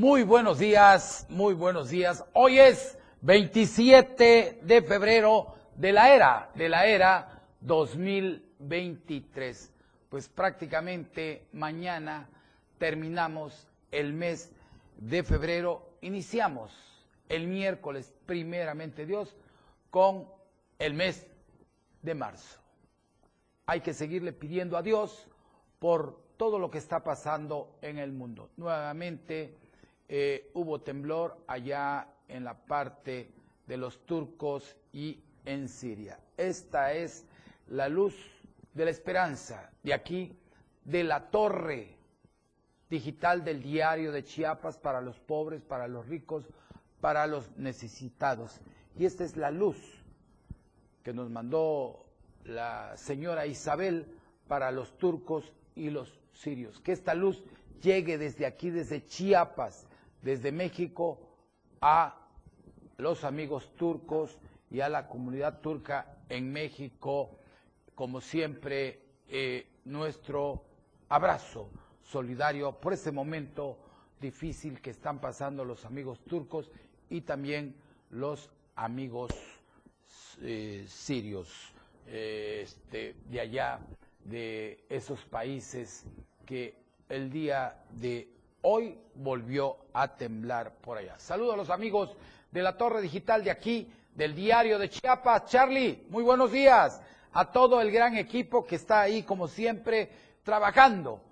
Muy buenos días, muy buenos días. Hoy es 27 de febrero de la era, de la era 2023. Pues prácticamente mañana terminamos el mes de febrero, iniciamos el miércoles, primeramente Dios, con el mes de marzo. Hay que seguirle pidiendo a Dios por todo lo que está pasando en el mundo. Nuevamente eh, hubo temblor allá en la parte de los turcos y en Siria. Esta es la luz de la esperanza de aquí, de la torre digital del diario de Chiapas para los pobres, para los ricos, para los necesitados. Y esta es la luz que nos mandó la señora Isabel para los turcos y los sirios. Que esta luz llegue desde aquí, desde Chiapas, desde México, a los amigos turcos y a la comunidad turca en México. Como siempre, eh, nuestro abrazo solidario por este momento difícil que están pasando los amigos turcos y también los amigos eh, sirios eh, este, de allá, de esos países que el día de hoy volvió a temblar por allá. Saludos a los amigos de la Torre Digital de aquí, del diario de Chiapas. Charlie, muy buenos días a todo el gran equipo que está ahí, como siempre, trabajando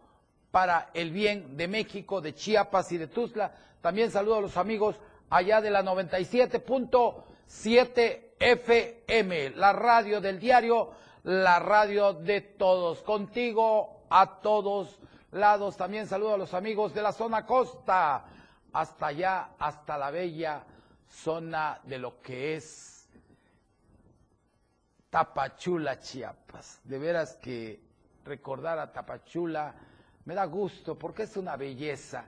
para el bien de México, de Chiapas y de Tuzla. También saludo a los amigos allá de la 97.7 FM, la radio del diario, la radio de todos. Contigo a todos lados. También saludo a los amigos de la zona costa, hasta allá, hasta la bella zona de lo que es Tapachula, Chiapas. De veras que recordar a Tapachula me da gusto porque es una belleza.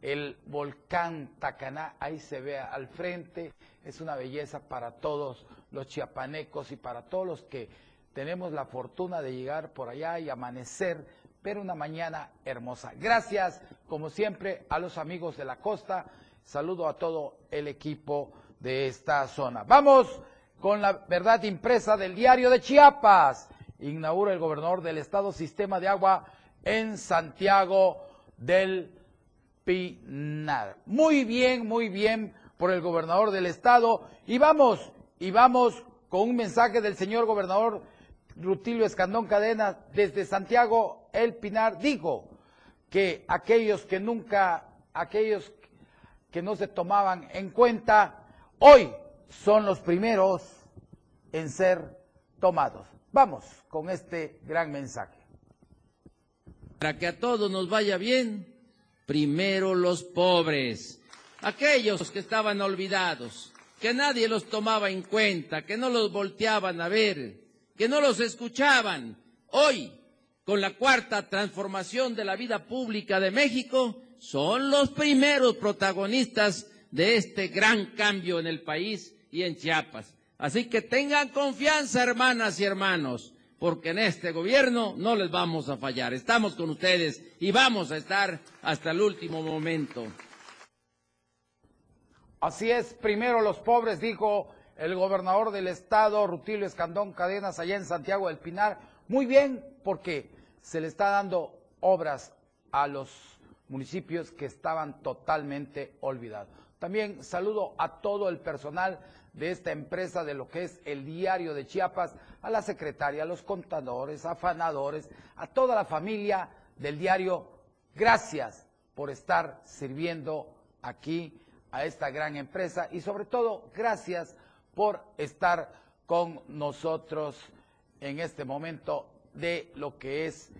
El volcán Tacaná, ahí se ve al frente, es una belleza para todos los chiapanecos y para todos los que tenemos la fortuna de llegar por allá y amanecer, pero una mañana hermosa. Gracias, como siempre, a los amigos de la costa. Saludo a todo el equipo de esta zona. Vamos con la verdad impresa del diario de Chiapas. Inaugura el gobernador del estado sistema de agua en Santiago del Pinar. Muy bien, muy bien por el gobernador del estado. Y vamos, y vamos con un mensaje del señor gobernador Rutilio Escandón Cadena desde Santiago el Pinar. Dijo que aquellos que nunca, aquellos que no se tomaban en cuenta, hoy son los primeros en ser tomados. Vamos con este gran mensaje. Para que a todos nos vaya bien, primero los pobres, aquellos que estaban olvidados, que nadie los tomaba en cuenta, que no los volteaban a ver, que no los escuchaban. Hoy, con la cuarta transformación de la vida pública de México, son los primeros protagonistas de este gran cambio en el país y en Chiapas. Así que tengan confianza, hermanas y hermanos porque en este gobierno no les vamos a fallar. Estamos con ustedes y vamos a estar hasta el último momento. Así es, primero los pobres, dijo el gobernador del estado, Rutilio Escandón Cadenas, allá en Santiago del Pinar. Muy bien, porque se le está dando obras a los municipios que estaban totalmente olvidados. También saludo a todo el personal de esta empresa de lo que es el diario de Chiapas, a la secretaria, a los contadores, afanadores, a toda la familia del diario. Gracias por estar sirviendo aquí a esta gran empresa y sobre todo gracias por estar con nosotros en este momento de lo que es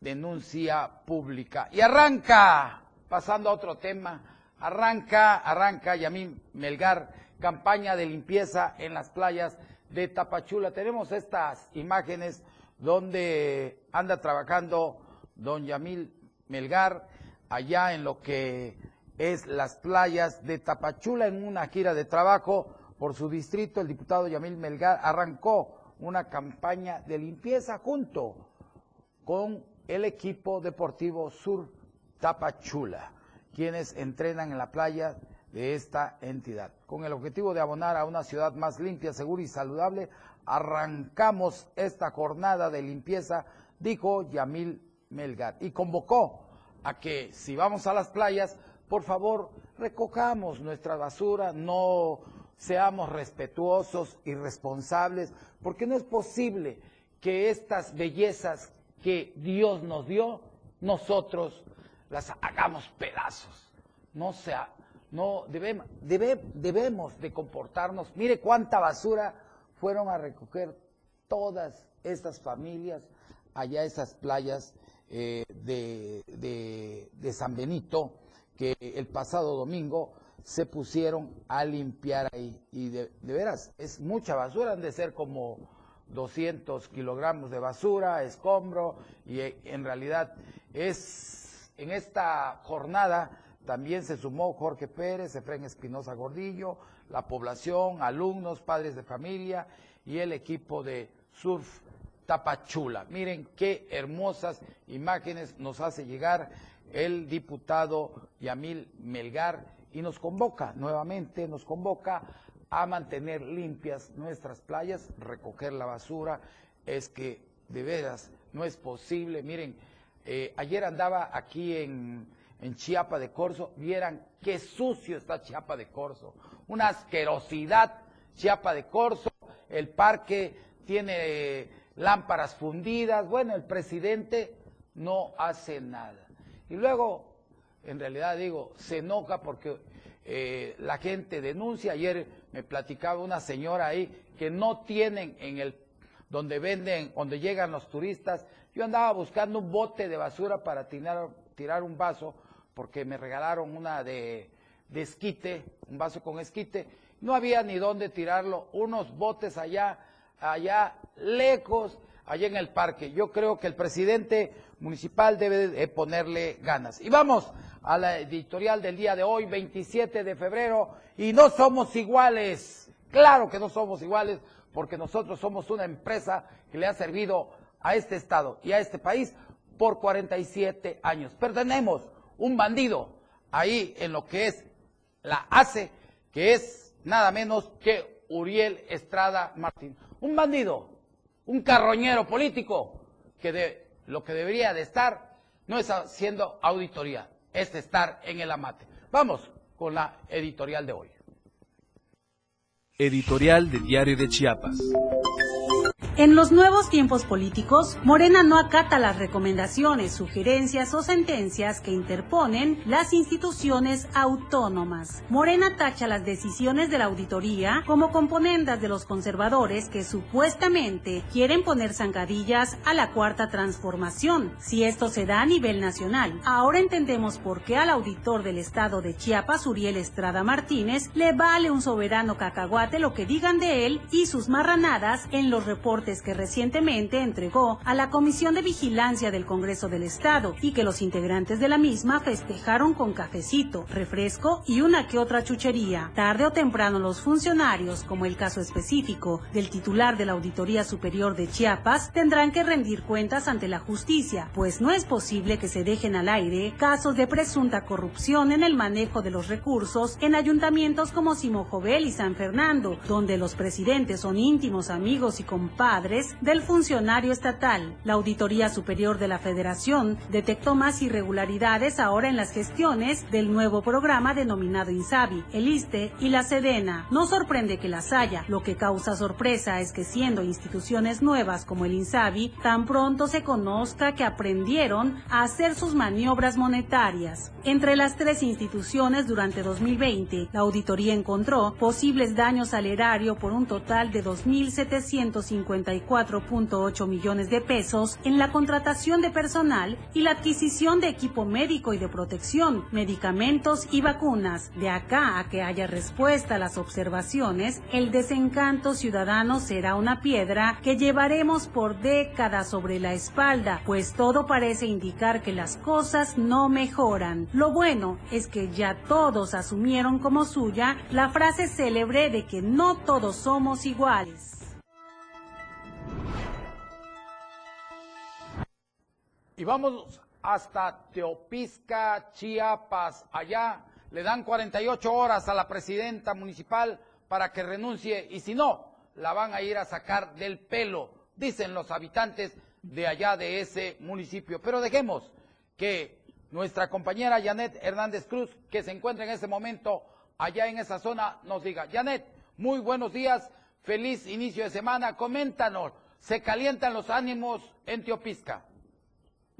denuncia pública. Y arranca, pasando a otro tema, arranca, arranca Yamín Melgar campaña de limpieza en las playas de Tapachula. Tenemos estas imágenes donde anda trabajando don Yamil Melgar allá en lo que es las playas de Tapachula en una gira de trabajo por su distrito. El diputado Yamil Melgar arrancó una campaña de limpieza junto con el equipo deportivo Sur Tapachula. quienes entrenan en la playa de esta entidad. Con el objetivo de abonar a una ciudad más limpia, segura y saludable, arrancamos esta jornada de limpieza, dijo Yamil Melgar, y convocó a que si vamos a las playas, por favor, recojamos nuestra basura, no seamos respetuosos y responsables, porque no es posible que estas bellezas que Dios nos dio, nosotros las hagamos pedazos. No sea, no debemos, debemos de comportarnos. Mire cuánta basura fueron a recoger todas estas familias allá esas playas eh, de, de, San Benito, que el pasado domingo se pusieron a limpiar ahí. Y de, veras, es mucha basura, han de ser como 200 kilogramos de basura, escombro, y eh, en realidad es en esta jornada también se sumó Jorge Pérez, Efraín Espinosa Gordillo, la población, alumnos, padres de familia y el equipo de surf Tapachula. Miren qué hermosas imágenes nos hace llegar el diputado Yamil Melgar y nos convoca nuevamente, nos convoca a mantener limpias nuestras playas, recoger la basura. Es que de veras no es posible. Miren, eh, ayer andaba aquí en, en Chiapa de Corzo, vieran qué sucio está Chiapa de Corzo. Una asquerosidad Chiapa de Corzo. El parque tiene lámparas fundidas. Bueno, el presidente no hace nada. Y luego, en realidad digo, se enoja porque eh, la gente denuncia. Ayer me platicaba una señora ahí que no tienen en el donde venden, donde llegan los turistas. Yo andaba buscando un bote de basura para tirar, tirar un vaso, porque me regalaron una de, esquite, un vaso con esquite. No había ni dónde tirarlo, unos botes allá, allá lejos, allá en el parque. Yo creo que el presidente municipal debe de ponerle ganas. Y vamos a la editorial del día de hoy, 27 de febrero, y no somos iguales. Claro que no somos iguales, porque nosotros somos una empresa que le ha servido a este Estado y a este país por 47 años. Pero tenemos un bandido ahí en lo que es la ACE, que es nada menos que Uriel Estrada Martín. Un bandido, un carroñero político, que de, lo que debería de estar no es haciendo auditoría, es estar en el amate. Vamos con la editorial de hoy. Editorial de Diario de Chiapas. En los nuevos tiempos políticos, Morena no acata las recomendaciones, sugerencias o sentencias que interponen las instituciones autónomas. Morena tacha las decisiones de la auditoría como componendas de los conservadores que supuestamente quieren poner zancadillas a la cuarta transformación, si esto se da a nivel nacional. Ahora entendemos por qué al auditor del estado de Chiapas, Uriel Estrada Martínez, le vale un soberano cacahuate lo que digan de él y sus marranadas en los reportes que recientemente entregó a la Comisión de Vigilancia del Congreso del Estado y que los integrantes de la misma festejaron con cafecito, refresco y una que otra chuchería. Tarde o temprano los funcionarios, como el caso específico del titular de la Auditoría Superior de Chiapas, tendrán que rendir cuentas ante la justicia, pues no es posible que se dejen al aire casos de presunta corrupción en el manejo de los recursos en ayuntamientos como Simojovel y San Fernando, donde los presidentes son íntimos amigos y compadres del funcionario estatal. La Auditoría Superior de la Federación detectó más irregularidades ahora en las gestiones del nuevo programa denominado INSABI, el ISTE y la SEDENA. No sorprende que las haya, lo que causa sorpresa es que siendo instituciones nuevas como el INSABI, tan pronto se conozca que aprendieron a hacer sus maniobras monetarias. Entre las tres instituciones durante 2020, la auditoría encontró posibles daños al erario por un total de 2.750 54.8 millones de pesos en la contratación de personal y la adquisición de equipo médico y de protección, medicamentos y vacunas. De acá a que haya respuesta a las observaciones, el desencanto ciudadano será una piedra que llevaremos por décadas sobre la espalda, pues todo parece indicar que las cosas no mejoran. Lo bueno es que ya todos asumieron como suya la frase célebre de que no todos somos iguales. Y vamos hasta Teopisca, Chiapas. Allá le dan 48 horas a la presidenta municipal para que renuncie y si no, la van a ir a sacar del pelo, dicen los habitantes de allá de ese municipio. Pero dejemos que nuestra compañera Janet Hernández Cruz, que se encuentra en este momento allá en esa zona, nos diga. Janet, muy buenos días, feliz inicio de semana, coméntanos, ¿se calientan los ánimos en Teopisca?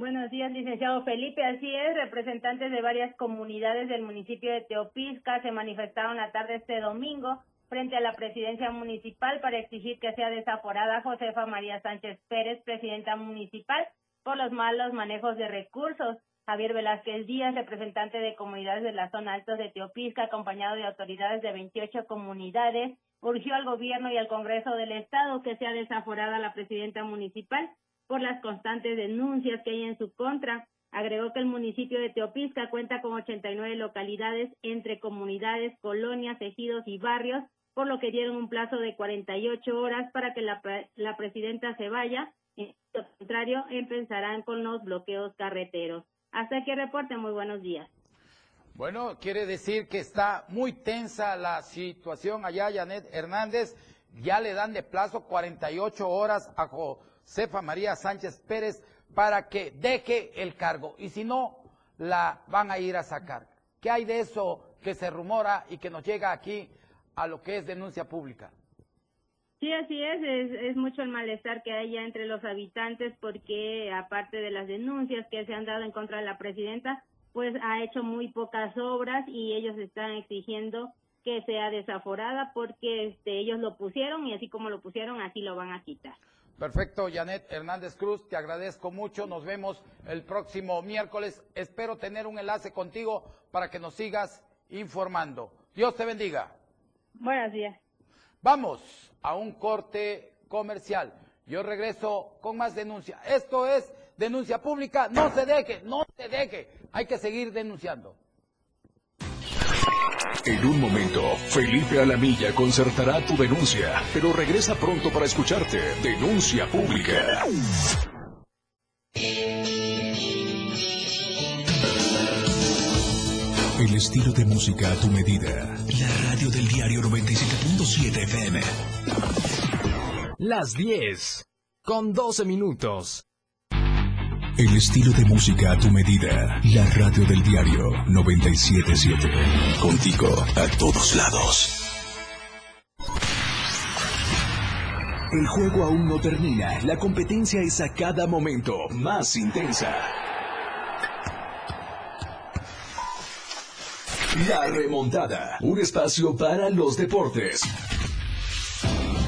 Buenos días, licenciado Felipe. Así es, representantes de varias comunidades del municipio de Teopisca se manifestaron la tarde este domingo frente a la presidencia municipal para exigir que sea desaforada Josefa María Sánchez Pérez, presidenta municipal, por los malos manejos de recursos. Javier Velázquez Díaz, representante de comunidades de la zona altos de Teopisca, acompañado de autoridades de 28 comunidades, urgió al gobierno y al Congreso del Estado que sea desaforada la presidenta municipal por las constantes denuncias que hay en su contra. Agregó que el municipio de Teopisca cuenta con 89 localidades entre comunidades, colonias, ejidos y barrios, por lo que dieron un plazo de 48 horas para que la, la presidenta se vaya. En lo contrario, empezarán con los bloqueos carreteros. Hasta aquí reporte, muy buenos días. Bueno, quiere decir que está muy tensa la situación allá, Janet Hernández. Ya le dan de plazo 48 horas a Josefa María Sánchez Pérez para que deje el cargo. Y si no, la van a ir a sacar. ¿Qué hay de eso que se rumora y que nos llega aquí a lo que es denuncia pública? Sí, así es. es, es mucho el malestar que hay ya entre los habitantes porque aparte de las denuncias que se han dado en contra de la presidenta, pues ha hecho muy pocas obras y ellos están exigiendo que sea desaforada porque este, ellos lo pusieron y así como lo pusieron, así lo van a quitar. Perfecto, Janet Hernández Cruz, te agradezco mucho. Nos vemos el próximo miércoles. Espero tener un enlace contigo para que nos sigas informando. Dios te bendiga. Buenos días. Vamos a un corte comercial. Yo regreso con más denuncia. Esto es denuncia pública. No se deje, no se deje. Hay que seguir denunciando. En un momento, Felipe Alamilla concertará tu denuncia, pero regresa pronto para escucharte. Denuncia pública. El estilo de música a tu medida. La radio del diario 97.7 FM. Las 10. Con 12 minutos. El estilo de música a tu medida. La radio del diario 977. Contigo a todos lados. El juego aún no termina. La competencia es a cada momento más intensa. La remontada. Un espacio para los deportes.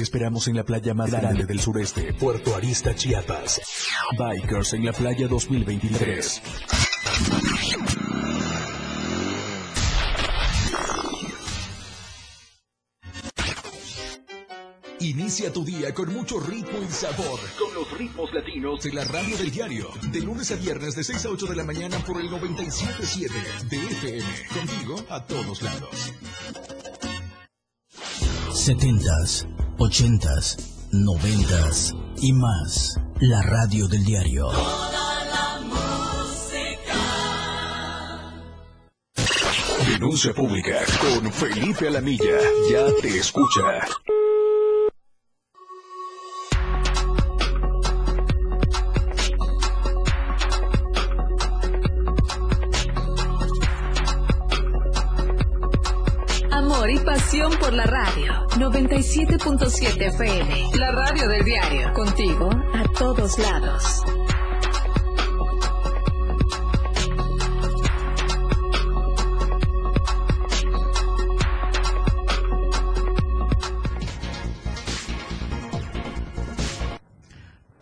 Te esperamos en la playa más grande del sureste, Puerto Arista, Chiapas. Bikers en la playa 2023. Inicia tu día con mucho ritmo y sabor. Con los ritmos latinos de la radio del diario. De lunes a viernes de 6 a 8 de la mañana por el 97.7 de FM. Contigo a todos lados. 70s, 80s, 90s y más. La radio del diario. Denuncia pública con Felipe Alamilla. Ya te escucha. Y pasión por la radio. 97.7 FM, la radio del diario. Contigo a todos lados.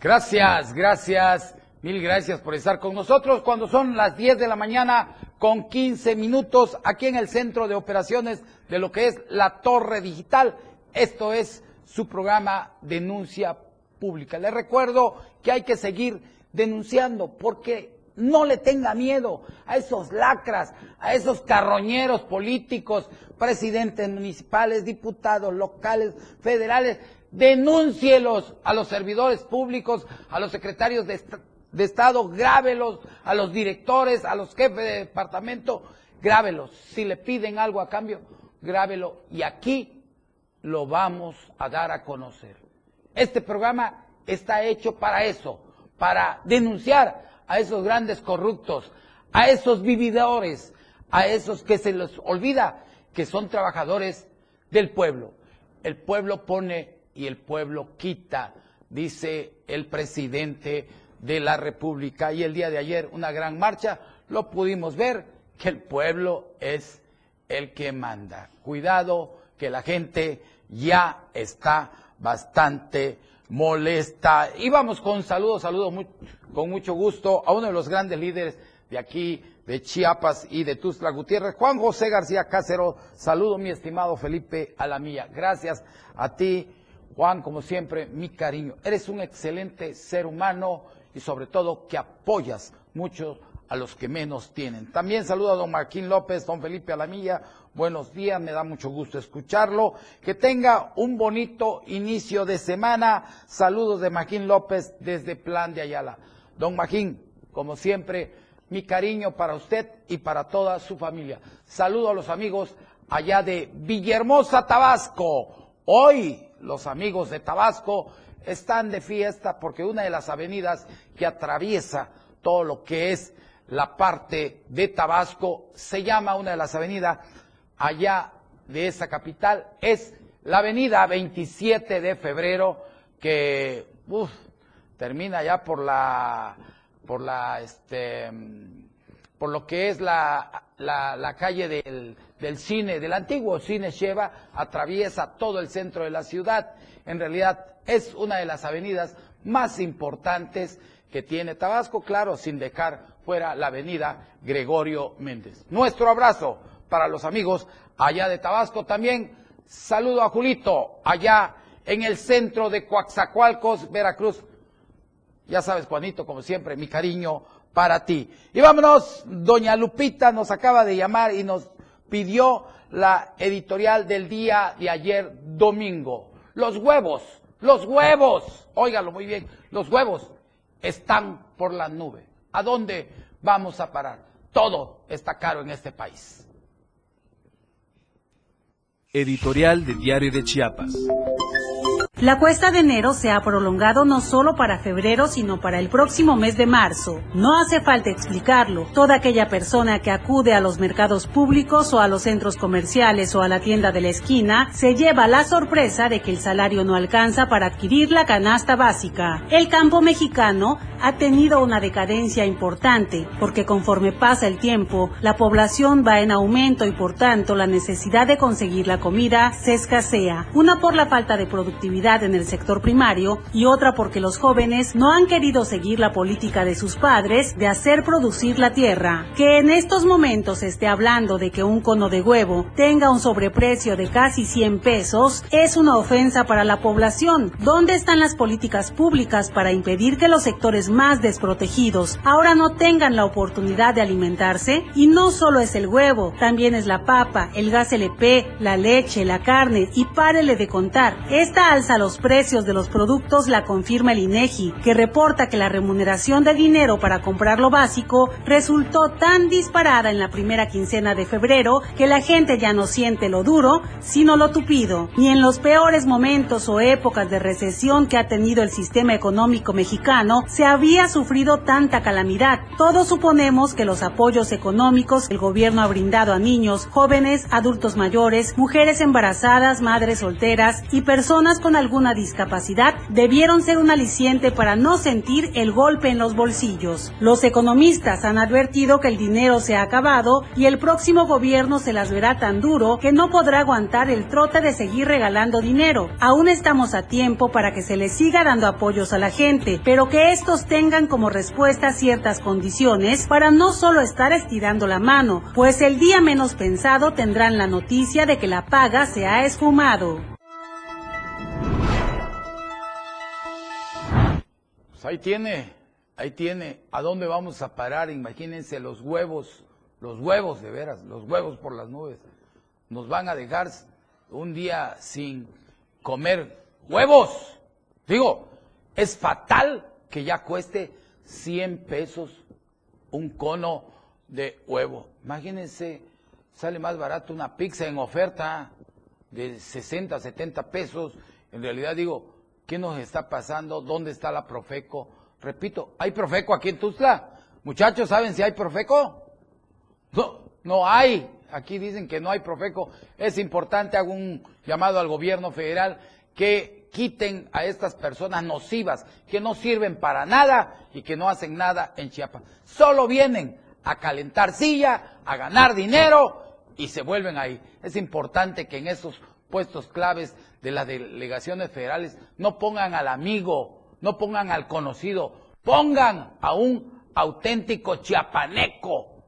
Gracias, gracias, mil gracias por estar con nosotros cuando son las 10 de la mañana con 15 minutos aquí en el centro de operaciones de lo que es la Torre Digital. Esto es su programa Denuncia Pública. Les recuerdo que hay que seguir denunciando porque no le tenga miedo a esos lacras, a esos carroñeros políticos, presidentes municipales, diputados locales, federales denúncielos a los servidores públicos, a los secretarios de, Estado, grábelos, a los directores, a los jefes de departamento, grábelos. Si le piden algo a cambio, grábelo. Y aquí lo vamos a dar a conocer. Este programa está hecho para eso, para denunciar a esos grandes corruptos, a esos vividores, a esos que se les olvida que son trabajadores del pueblo. El pueblo pone y el pueblo quita, dice el presidente de la República. Y el día de ayer, una gran marcha, lo pudimos ver, que el pueblo es el que manda. Cuidado, que la gente ya está bastante molesta. Y vamos con saludos, saludos con mucho gusto a uno de los grandes líderes de aquí, de Chiapas y de Tuzla Gutiérrez, Juan José García Cácero. Saludo, mi estimado Felipe Alamilla. Gracias a ti, Juan, como siempre, mi cariño. Eres un excelente ser humano y sobre todo que apoyas mucho a los que menos tienen. También saludo a don Marquín López, don Felipe Alamilla. Buenos días, me da mucho gusto escucharlo. Que tenga un bonito inicio de semana. Saludos de Marquín López desde Plan de Ayala. Don Marquín, como siempre, mi cariño para usted y para toda su familia. Saludo a los amigos allá de Villahermosa, Tabasco. Hoy los amigos de Tabasco están de fiesta porque una de las avenidas que atraviesa todo lo que es la parte de Tabasco se llama una de las avenidas allá de esa capital, es la avenida 27 de febrero que termina ya por la por la este por lo que es la, la calle del del cine, del antiguo cine Sheva, atraviesa todo el centro de la ciudad. En realidad es una de las avenidas más importantes que tiene Tabasco, claro, sin dejar fuera la avenida Gregorio Méndez. Nuestro abrazo para los amigos allá de Tabasco también. Saludo a Julito, allá en el centro de Coaxacualcos, Veracruz. Ya sabes, Juanito, como siempre, mi cariño para ti. Y vámonos, doña Lupita nos acaba de llamar y nos pidió la editorial del día de ayer domingo. Los huevos, los huevos, óigalo muy bien, los huevos están por la nube. ¿A dónde vamos a parar? Todo está caro en este país. Editorial de Diario de Chiapas. La cuesta de enero se ha prolongado no solo para febrero, sino para el próximo mes de marzo. No hace falta explicarlo. Toda aquella persona que acude a los mercados públicos o a los centros comerciales o a la tienda de la esquina se lleva la sorpresa de que el salario no alcanza para adquirir la canasta básica. El campo mexicano ha tenido una decadencia importante porque conforme pasa el tiempo, la población va en aumento y por tanto la necesidad de conseguir la comida se escasea. Una por la falta de productividad en el sector primario y otra porque los jóvenes no han querido seguir la política de sus padres de hacer producir la tierra. Que en estos momentos esté hablando de que un cono de huevo tenga un sobreprecio de casi 100 pesos es una ofensa para la población. ¿Dónde están las políticas públicas para impedir que los sectores más desprotegidos ahora no tengan la oportunidad de alimentarse? Y no solo es el huevo, también es la papa, el gas LP, la leche, la carne y párele de contar. Esta alza los precios de los productos la confirma el INEGI, que reporta que la remuneración de dinero para comprar lo básico resultó tan disparada en la primera quincena de febrero que la gente ya no siente lo duro, sino lo tupido. Ni en los peores momentos o épocas de recesión que ha tenido el sistema económico mexicano se había sufrido tanta calamidad. Todos suponemos que los apoyos económicos que el gobierno ha brindado a niños, jóvenes, adultos mayores, mujeres embarazadas, madres solteras y personas con alguna discapacidad debieron ser un aliciente para no sentir el golpe en los bolsillos. Los economistas han advertido que el dinero se ha acabado y el próximo gobierno se las verá tan duro que no podrá aguantar el trote de seguir regalando dinero. Aún estamos a tiempo para que se le siga dando apoyos a la gente, pero que estos tengan como respuesta ciertas condiciones para no solo estar estirando la mano, pues el día menos pensado tendrán la noticia de que la paga se ha esfumado. Pues ahí tiene, ahí tiene. ¿A dónde vamos a parar? Imagínense los huevos, los huevos de veras, los huevos por las nubes. Nos van a dejar un día sin comer huevos. Digo, es fatal que ya cueste 100 pesos un cono de huevo. Imagínense, sale más barato una pizza en oferta de 60, 70 pesos. En realidad digo, ¿qué nos está pasando? ¿Dónde está la Profeco? Repito, ¿hay Profeco aquí en Tuzla? Muchachos, ¿saben si hay Profeco? No, no hay. Aquí dicen que no hay Profeco. Es importante, hago un llamado al gobierno federal que quiten a estas personas nocivas que no sirven para nada y que no hacen nada en Chiapas. Solo vienen a calentar silla, a ganar dinero y se vuelven ahí. Es importante que en esos puestos claves de las delegaciones federales no pongan al amigo, no pongan al conocido, pongan a un auténtico chiapaneco.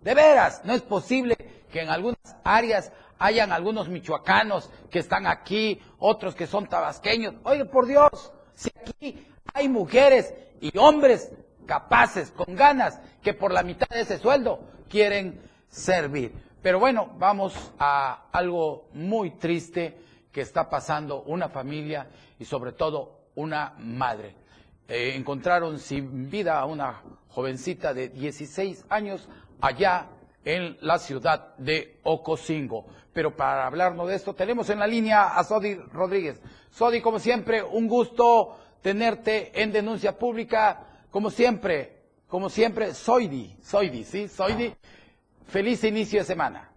De veras, no es posible que en algunas áreas hayan algunos michoacanos que están aquí, otros que son tabasqueños. Oye, por Dios, si aquí hay mujeres y hombres capaces, con ganas, que por la mitad de ese sueldo quieren servir. Pero bueno, vamos a algo muy triste que está pasando una familia y sobre todo una madre. Eh, encontraron sin vida a una jovencita de 16 años allá en la ciudad de Ocosingo. Pero para hablarnos de esto, tenemos en la línea a Sodi Rodríguez. Sodi, como siempre, un gusto tenerte en denuncia pública. Como siempre, como siempre, Soidi, Soidi, ¿sí? Soidi, feliz inicio de semana.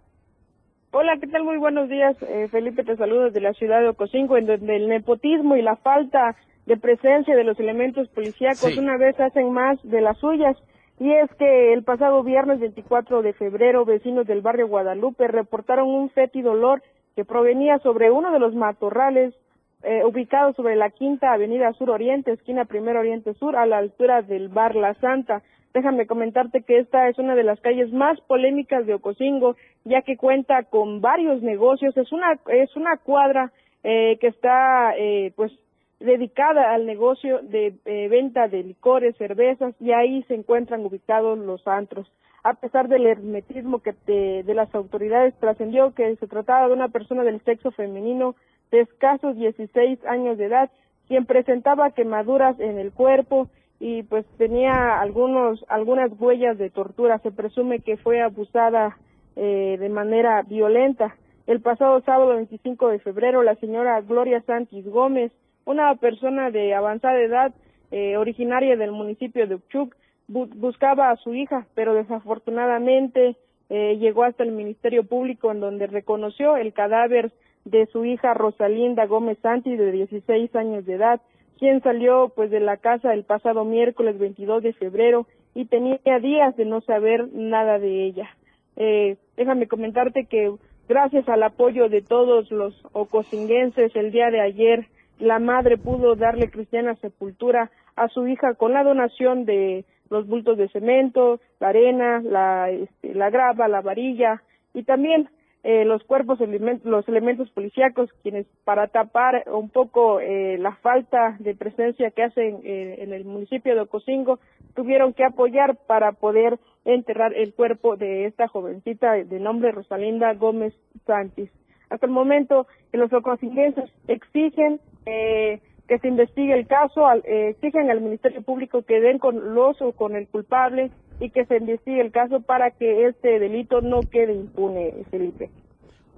Hola, ¿qué tal? Muy buenos días. Eh, Felipe, te saludo desde la ciudad de Ocosingo, en donde el nepotismo y la falta de presencia de los elementos policíacos una vez hacen más de las suyas. Y es que el pasado viernes 24 de febrero, vecinos del barrio Guadalupe reportaron un fétido olor que provenía sobre uno de los matorrales eh, ubicados sobre la quinta avenida sur oriente, esquina primero oriente sur, a la altura del bar La Santa. Déjame comentarte que esta es una de las calles más polémicas de Ocosingo, ya que cuenta con varios negocios. Es una es una cuadra eh, que está eh, pues dedicada al negocio de eh, venta de licores, cervezas, y ahí se encuentran ubicados los antros. A pesar del hermetismo que de las autoridades trascendió que se trataba de una persona del sexo femenino de escasos 16 años de edad, quien presentaba quemaduras en el cuerpo y pues tenía algunos algunas huellas de tortura. Se presume que fue abusada eh, de manera violenta. El pasado sábado 25 de febrero, la señora Gloria Santis Gómez una persona de avanzada edad, eh, originaria del municipio de Uchuc, buscaba a su hija, pero desafortunadamente eh, llegó hasta el Ministerio Público en donde reconoció el cadáver de su hija Rosalinda Gómez Santi de 16 años de edad, quien salió pues de la casa el pasado miércoles 22 de febrero y tenía días de no saber nada de ella. Eh, déjame comentarte que gracias al apoyo de todos los ocosinguenses el día de ayer la madre pudo darle cristiana sepultura a su hija con la donación de los bultos de cemento, la arena, la, este, la grava, la varilla y también eh, los cuerpos, los elementos policíacos, quienes para tapar un poco eh, la falta de presencia que hacen eh, en el municipio de Ocosingo, tuvieron que apoyar para poder enterrar el cuerpo de esta jovencita de nombre Rosalinda Gómez Santis. Hasta el momento, los ocosinguenses exigen eh, que se investigue el caso, eh, exigen al Ministerio Público que den con los o con el culpable y que se investigue el caso para que este delito no quede impune, Felipe.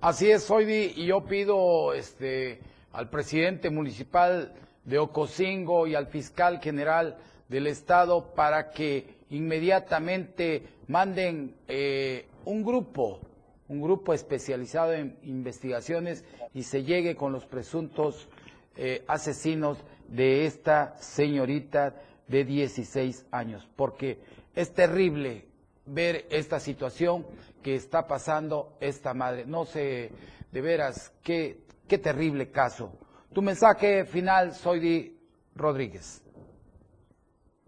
Así es, Soidi, y yo pido este, al presidente municipal de Ocosingo y al fiscal general del Estado para que inmediatamente manden eh, un grupo, un grupo especializado en investigaciones y se llegue con los presuntos eh, asesinos de esta señorita de 16 años, porque es terrible ver esta situación que está pasando esta madre. No sé, de veras, qué, qué terrible caso. Tu mensaje final, Soidi Rodríguez.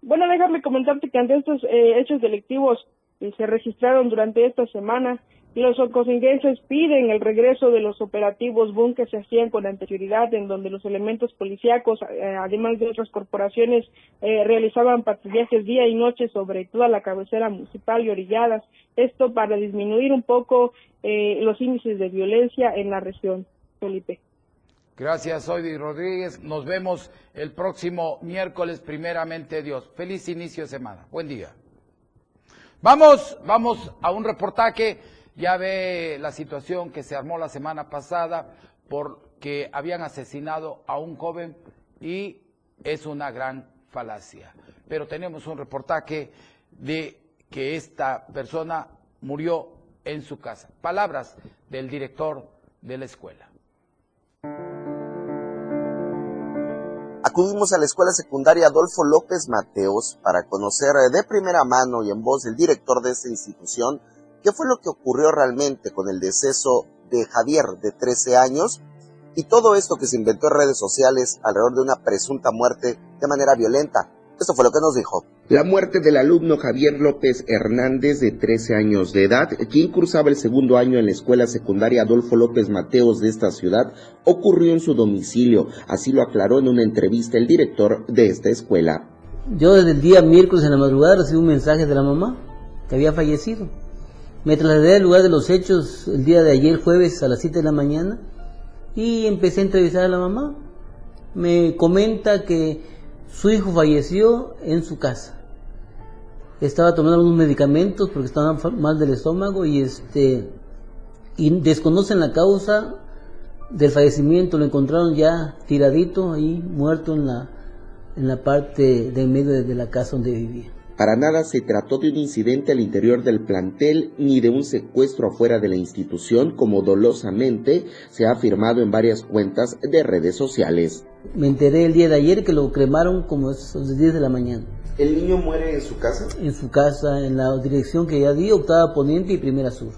Bueno, déjame comentarte que ante estos eh, hechos delictivos que se registraron durante esta semana, los ocosinguenses piden el regreso de los operativos boom que se hacían con anterioridad, en donde los elementos policíacos, eh, además de otras corporaciones, eh, realizaban patrullajes día y noche sobre toda la cabecera municipal y orilladas. Esto para disminuir un poco eh, los índices de violencia en la región. Felipe. Gracias, Oidi Rodríguez. Nos vemos el próximo miércoles, primeramente Dios. Feliz inicio de semana. Buen día. Vamos, vamos a un reportaje ya ve la situación que se armó la semana pasada porque habían asesinado a un joven y es una gran falacia. Pero tenemos un reportaje de que esta persona murió en su casa. Palabras del director de la escuela. Acudimos a la escuela secundaria Adolfo López Mateos para conocer de primera mano y en voz del director de esta institución qué fue lo que ocurrió realmente con el deceso de Javier de 13 años y todo esto que se inventó en redes sociales alrededor de una presunta muerte de manera violenta. Esto fue lo que nos dijo. La muerte del alumno Javier López Hernández, de 13 años de edad, quien cursaba el segundo año en la escuela secundaria Adolfo López Mateos de esta ciudad, ocurrió en su domicilio. Así lo aclaró en una entrevista el director de esta escuela. Yo desde el día miércoles en la madrugada recibí un mensaje de la mamá que había fallecido. Me trasladé al lugar de los hechos el día de ayer, jueves, a las 7 de la mañana, y empecé a entrevistar a la mamá. Me comenta que su hijo falleció en su casa. Estaba tomando unos medicamentos porque estaba mal del estómago y este y desconocen la causa del fallecimiento, lo encontraron ya tiradito ahí, muerto en la en la parte del medio de la casa donde vivía. Para nada se trató de un incidente al interior del plantel ni de un secuestro afuera de la institución, como dolosamente se ha afirmado en varias cuentas de redes sociales. Me enteré el día de ayer que lo cremaron como a las 10 de la mañana. ¿El niño muere en su casa? En su casa, en la dirección que ya di, octava poniente y primera sur.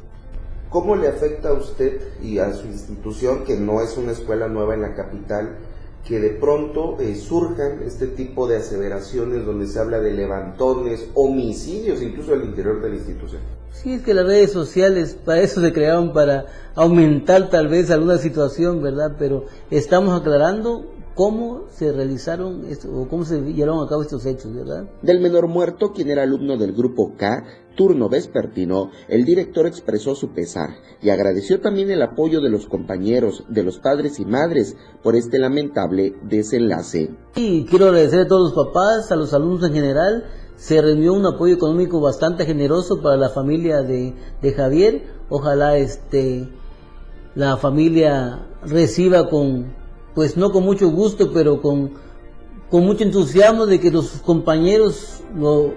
¿Cómo le afecta a usted y a su institución, que no es una escuela nueva en la capital, que de pronto eh, surjan este tipo de aseveraciones donde se habla de levantones, homicidios, incluso al interior de la institución. Sí, es que las redes sociales para eso se crearon, para aumentar tal vez alguna situación, ¿verdad? Pero estamos aclarando cómo se realizaron o cómo se llevaron a cabo estos hechos, ¿verdad? Del menor muerto, quien era alumno del grupo K, turno vespertino, el director expresó su pesar y agradeció también el apoyo de los compañeros, de los padres y madres por este lamentable desenlace. Y quiero agradecer a todos los papás, a los alumnos en general. Se reunió un apoyo económico bastante generoso para la familia de, de Javier. Ojalá este la familia reciba con, pues no con mucho gusto, pero con, con mucho entusiasmo de que los compañeros lo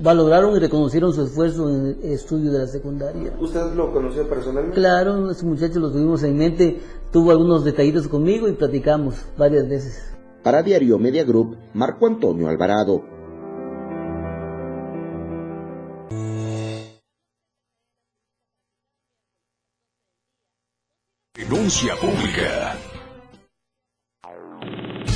valoraron y reconocieron su esfuerzo en el estudio de la secundaria. ¿Usted lo conoció personalmente? Claro, ese muchacho lo tuvimos en mente, tuvo algunos detallitos conmigo y platicamos varias veces. Para Diario Media Group, Marco Antonio Alvarado. Denuncia pública.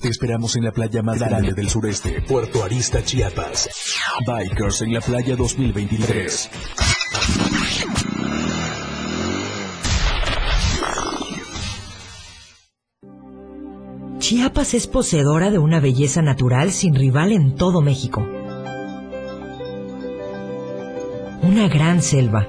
Te esperamos en la playa más grande del sureste, Puerto Arista, Chiapas. Bikers en la playa 2023. Chiapas es poseedora de una belleza natural sin rival en todo México. Una gran selva,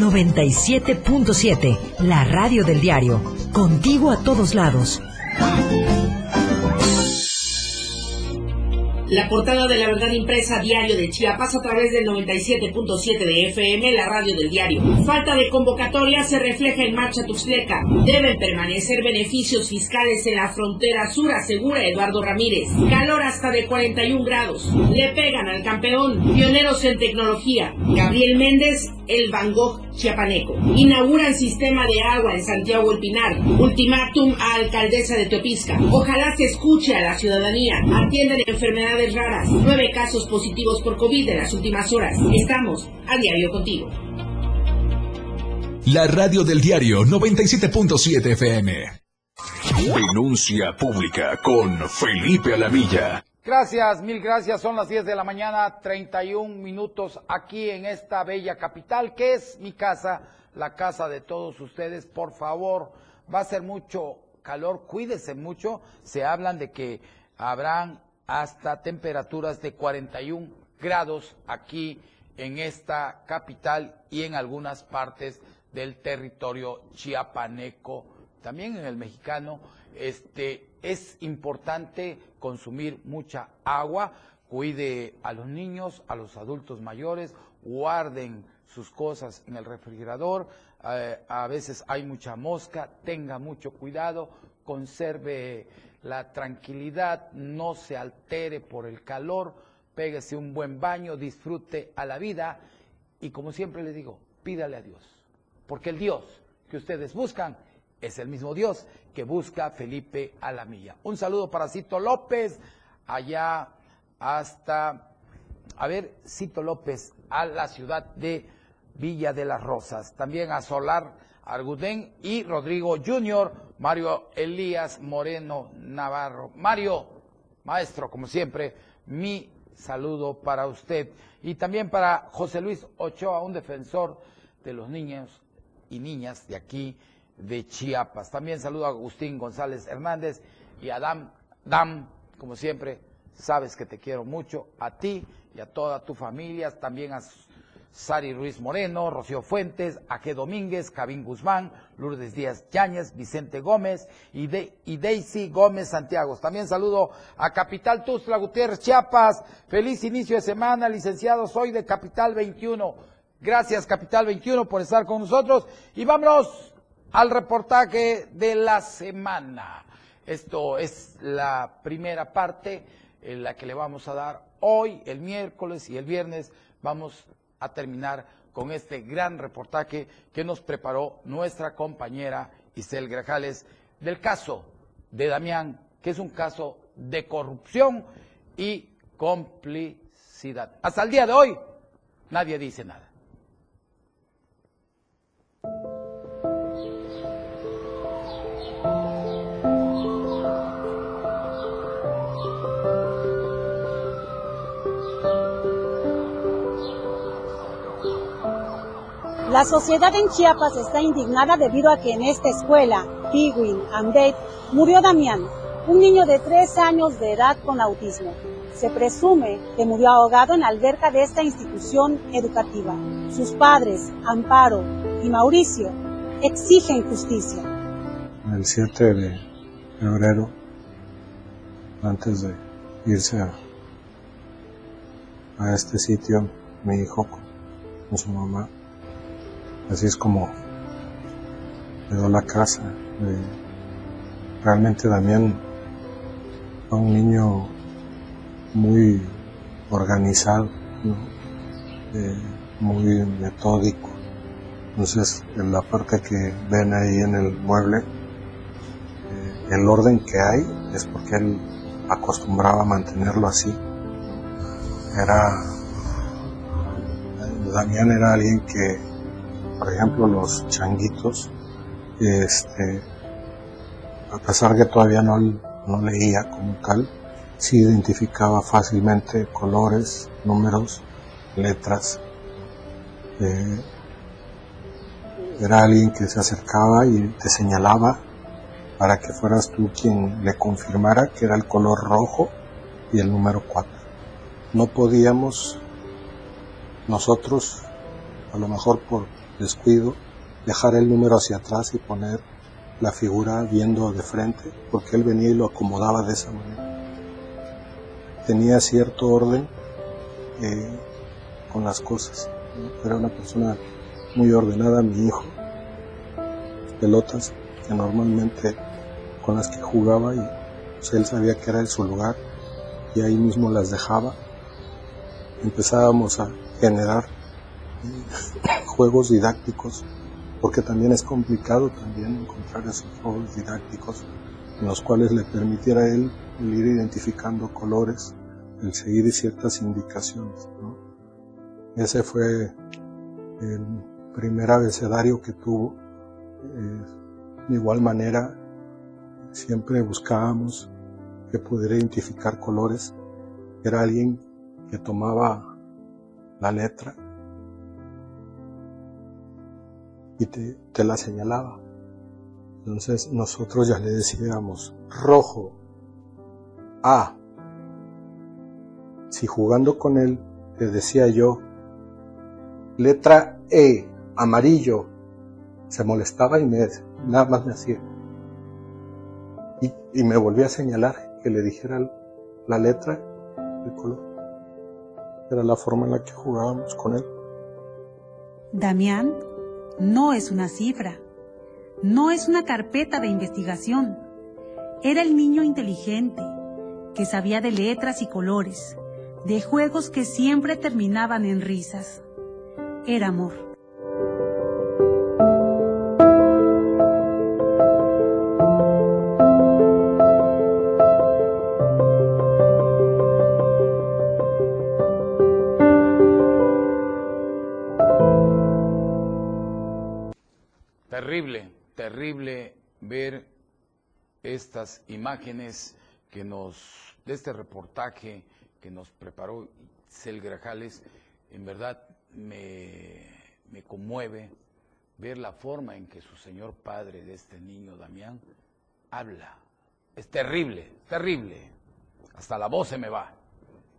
97.7, la radio del diario. Contigo a todos lados. La portada de la verdad impresa diario de Chiapas a través del 97.7 de FM, la radio del diario. Falta de convocatoria se refleja en Marcha Tuxtleca. Deben permanecer beneficios fiscales en la frontera sur, asegura Eduardo Ramírez. Calor hasta de 41 grados. Le pegan al campeón. Pioneros en tecnología. Gabriel Méndez, el Van Gogh chiapaneco. Inauguran sistema de agua en Santiago El Pinar. Ultimátum a alcaldesa de Teopisca. Ojalá se escuche a la ciudadanía. Atienden enfermedades raras. Nueve casos positivos por COVID en las últimas horas. Estamos a diario contigo. La radio del diario 97.7 FM. Denuncia pública con Felipe Alamilla. Gracias, mil gracias. Son las 10 de la mañana, 31 minutos aquí en esta bella capital, que es mi casa, la casa de todos ustedes. Por favor, va a ser mucho calor, cuídese mucho. Se hablan de que habrán hasta temperaturas de 41 grados aquí en esta capital y en algunas partes del territorio chiapaneco, también en el mexicano. Este es importante consumir mucha agua, cuide a los niños, a los adultos mayores, guarden sus cosas en el refrigerador, eh, a veces hay mucha mosca, tenga mucho cuidado, conserve la tranquilidad, no se altere por el calor, péguese un buen baño, disfrute a la vida y como siempre les digo, pídale a Dios, porque el Dios que ustedes buscan es el mismo Dios que busca Felipe Alamilla. Un saludo para Cito López, allá hasta, a ver, Cito López, a la ciudad de Villa de las Rosas. También a Solar Argudén y Rodrigo Junior, Mario Elías Moreno Navarro. Mario, maestro, como siempre, mi saludo para usted. Y también para José Luis Ochoa, un defensor de los niños y niñas de aquí de Chiapas. También saludo a Agustín González Hernández y a Dam, como siempre, sabes que te quiero mucho, a ti y a toda tu familia, también a Sari Ruiz Moreno, Rocío Fuentes, Aje Domínguez, Cabín Guzmán, Lourdes Díaz Yáñez, Vicente Gómez y, y Daisy Gómez Santiago. También saludo a Capital Tuzla Gutiérrez Chiapas. Feliz inicio de semana, licenciado. Soy de Capital 21. Gracias, Capital 21, por estar con nosotros. Y vámonos al reportaje de la semana. Esto es la primera parte en la que le vamos a dar hoy, el miércoles y el viernes. Vamos a terminar con este gran reportaje que nos preparó nuestra compañera Isel Grajales del caso de Damián, que es un caso de corrupción y complicidad. Hasta el día de hoy nadie dice nada. La sociedad en Chiapas está indignada debido a que en esta escuela, Piguin Date, murió Damián, un niño de tres años de edad con autismo. Se presume que murió ahogado en la alberca de esta institución educativa. Sus padres, Amparo y Mauricio, exigen justicia. El 7 de febrero, antes de irse a, a este sitio, mi hijo con su mamá, así es como quedó la casa. realmente Damián fue un niño muy organizado, muy metódico. Entonces, en la parte que ven ahí en el mueble, eh, el orden que hay es porque él acostumbraba a mantenerlo así. Era, Damián era alguien que, por ejemplo, los changuitos, este, a pesar que todavía no, no leía como tal, sí identificaba fácilmente colores, números, letras. Eh, era alguien que se acercaba y te señalaba para que fueras tú quien le confirmara que era el color rojo y el número 4. No podíamos nosotros, a lo mejor por descuido, dejar el número hacia atrás y poner la figura viendo de frente, porque él venía y lo acomodaba de esa manera. Tenía cierto orden eh, con las cosas. Era una persona muy ordenada, mi hijo. Pelotas que normalmente con las que jugaba y pues, él sabía que era en su lugar y ahí mismo las dejaba. Empezábamos a generar juegos didácticos porque también es complicado también encontrar esos juegos didácticos en los cuales le permitiera él ir identificando colores, el seguir ciertas indicaciones. Ese fue el primer abecedario que tuvo. Eh, de igual manera, siempre buscábamos que pudiera identificar colores. Era alguien que tomaba la letra y te, la señalaba. Entonces nosotros ya le decíamos rojo, A. Si jugando con él le decía yo letra E, amarillo, se molestaba y me, nada más me hacía. Y, y me volvía a señalar que le dijera la letra, el color. Era la forma en la que jugábamos con él. Damián no es una cifra, no es una carpeta de investigación. Era el niño inteligente, que sabía de letras y colores, de juegos que siempre terminaban en risas. Era amor. Estas imágenes que nos, de este reportaje que nos preparó Cel Grajales, en verdad me, me conmueve ver la forma en que su señor padre de este niño Damián habla. Es terrible, terrible. Hasta la voz se me va.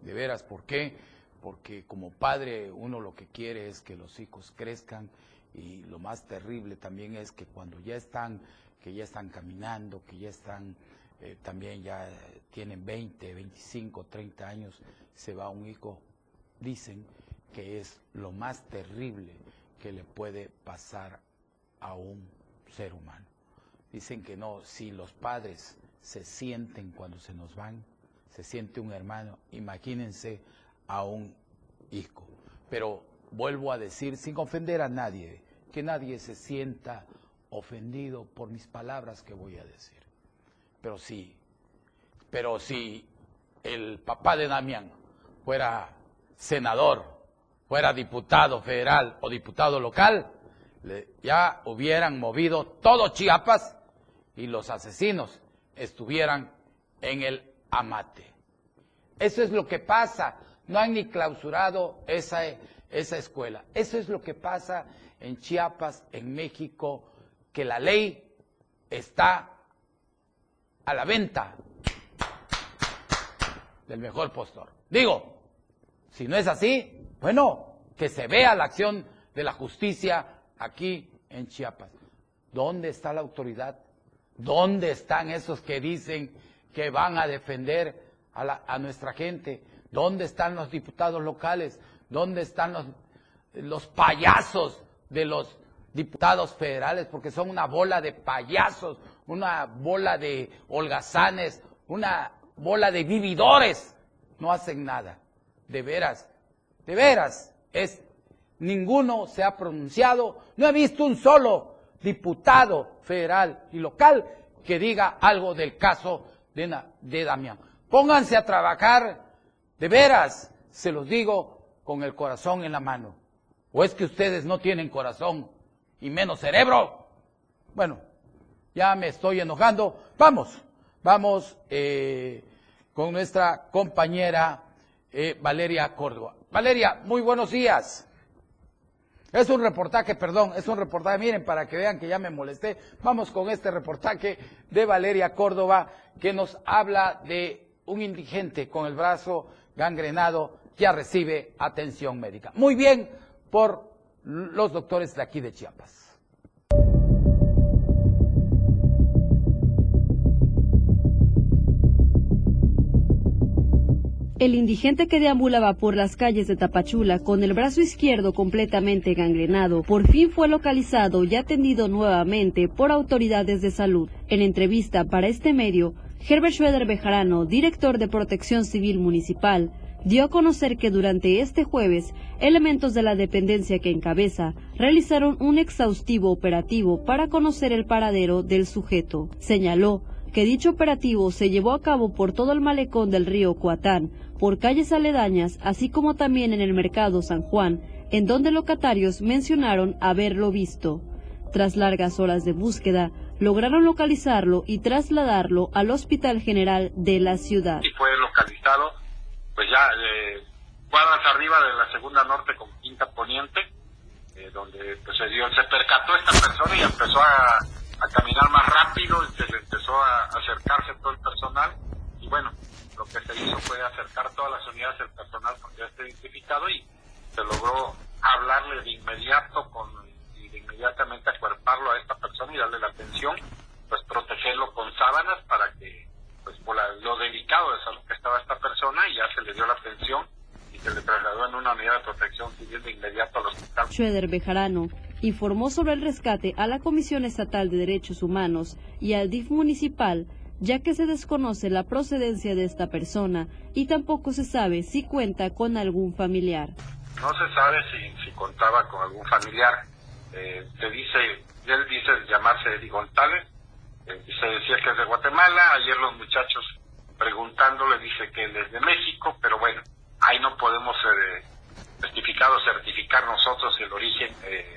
De veras, ¿por qué? Porque como padre uno lo que quiere es que los hijos crezcan y lo más terrible también es que cuando ya están, que ya están caminando, que ya están, eh, también ya tienen 20, 25, 30 años, se va un hijo, dicen que es lo más terrible que le puede pasar a un ser humano. Dicen que no, si los padres se sienten cuando se nos van, se siente un hermano, imagínense a un hijo. Pero vuelvo a decir, sin ofender a nadie, que nadie se sienta ofendido por mis palabras que voy a decir. Pero sí, pero si el papá de Damián fuera senador, fuera diputado federal o diputado local, ya hubieran movido todo Chiapas y los asesinos estuvieran en el amate. Eso es lo que pasa. No han ni clausurado esa, esa escuela. Eso es lo que pasa en Chiapas, en México, que la ley está a la venta del mejor postor. Digo, si no es así, bueno, que se vea la acción de la justicia aquí en Chiapas. ¿Dónde está la autoridad? ¿Dónde están esos que dicen que van a defender a, nuestra gente? ¿Dónde están los diputados locales? ¿Dónde están los, los payasos de los diputados federales? Porque son una bola de payasos, una bola de holgazanes, una bola de vividores. No hacen nada. De veras, de veras, es ninguno se ha pronunciado, no he visto un solo diputado federal y local que diga algo del caso de, de Damián. Pónganse a trabajar, de veras, se los digo con el corazón en la mano. ¿O es que ustedes no tienen corazón y menos cerebro? Bueno, ya me estoy enojando. Vamos, vamos eh, con nuestra compañera eh, Valeria Córdoba. Valeria, muy buenos días. Es un reportaje, perdón, es un reportaje, miren, para que vean que ya me molesté. Vamos con este reportaje de Valeria Córdoba, que nos habla de un indigente con el brazo gangrenado ya recibe atención médica. Muy bien por los doctores de aquí de Chiapas. El indigente que deambulaba por las calles de Tapachula con el brazo izquierdo completamente gangrenado, por fin fue localizado y atendido nuevamente por autoridades de salud. En entrevista para este medio, Herbert Schroeder Bejarano, director de Protección Civil Municipal, dio a conocer que durante este jueves, elementos de la dependencia que encabeza realizaron un exhaustivo operativo para conocer el paradero del sujeto. Señaló que dicho operativo se llevó a cabo por todo el malecón del río Coatán, por calles aledañas, así como también en el mercado San Juan, en donde locatarios mencionaron haberlo visto. Tras largas horas de búsqueda, lograron localizarlo y trasladarlo al Hospital General de la ciudad. Fue localizado, pues ya eh, cuadras arriba de la segunda norte con quinta poniente, eh, donde pues, se, dio, se percató esta persona y empezó a caminar más rápido y se le empezó a acercarse todo el personal. Y bueno, lo que se hizo fue acercar todas las unidades del personal porque ya está identificado y se logró hablarle de inmediato con y de inmediatamente acuerparlo a esta persona y darle la atención, pues protegerlo con sábanas para que por lo delicado de salud que estaba esta persona y ya se le dio la atención y se le trasladó en una unidad de protección civil de inmediato al hospital. Schroeder Bejarano informó sobre el rescate a la Comisión Estatal de Derechos Humanos y al DIF municipal, ya que se desconoce la procedencia de esta persona y tampoco se sabe si cuenta con algún familiar. No se sabe si, si contaba con algún familiar. Eh, se dice, él dice llamarse Eddie González, eh, se decía que es de Guatemala, ayer los muchachos preguntándole dice que él es de México, pero bueno, ahí no podemos eh, testificar o certificar nosotros el origen eh,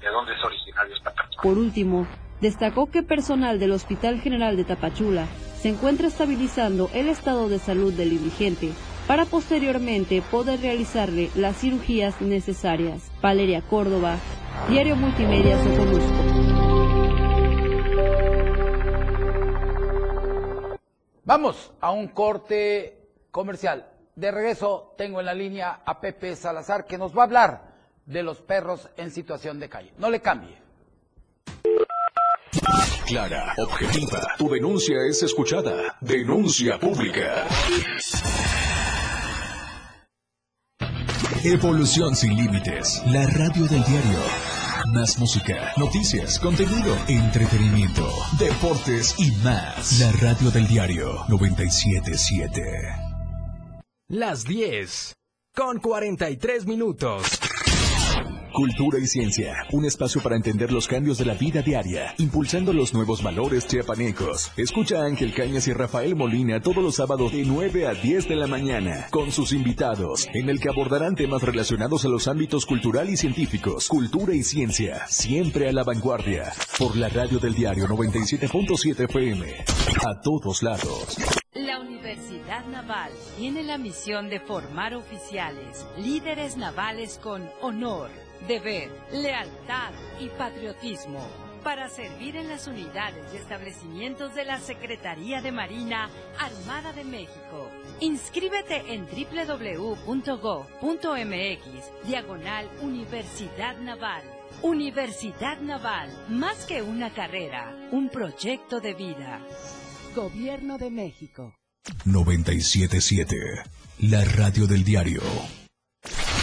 de dónde es originario esta persona. Por último, destacó que personal del Hospital General de Tapachula se encuentra estabilizando el estado de salud del indigente para posteriormente poder realizarle las cirugías necesarias. Valeria Córdoba, Diario Multimedia Soconusco. Vamos a un corte comercial. De regreso tengo en la línea a Pepe Salazar que nos va a hablar de los perros en situación de calle. No le cambie. Clara, objetiva. Tu denuncia es escuchada. Denuncia pública. Evolución sin límites. La radio del diario. Más música, noticias, contenido, entretenimiento, deportes y más. La radio del diario 977. Las 10 con 43 minutos. Cultura y ciencia, un espacio para entender los cambios de la vida diaria, impulsando los nuevos valores chiapanecos. Escucha a Ángel Cañas y Rafael Molina todos los sábados de 9 a 10 de la mañana, con sus invitados, en el que abordarán temas relacionados a los ámbitos cultural y científicos, cultura y ciencia, siempre a la vanguardia, por la radio del diario 97.7 FM, a todos lados. La Universidad Naval tiene la misión de formar oficiales, líderes navales con honor deber, lealtad y patriotismo para servir en las unidades y establecimientos de la Secretaría de Marina Armada de México. Inscríbete en www.go.mx, diagonal Universidad Naval. Universidad Naval, más que una carrera, un proyecto de vida. Gobierno de México. 977, la radio del diario.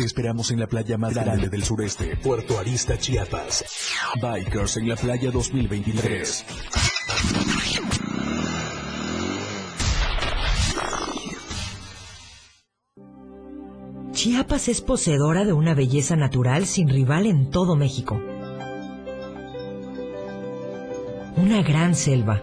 Te esperamos en la playa más grande del sureste, Puerto Arista, Chiapas. Bikers en la playa 2023. Chiapas es poseedora de una belleza natural sin rival en todo México. Una gran selva,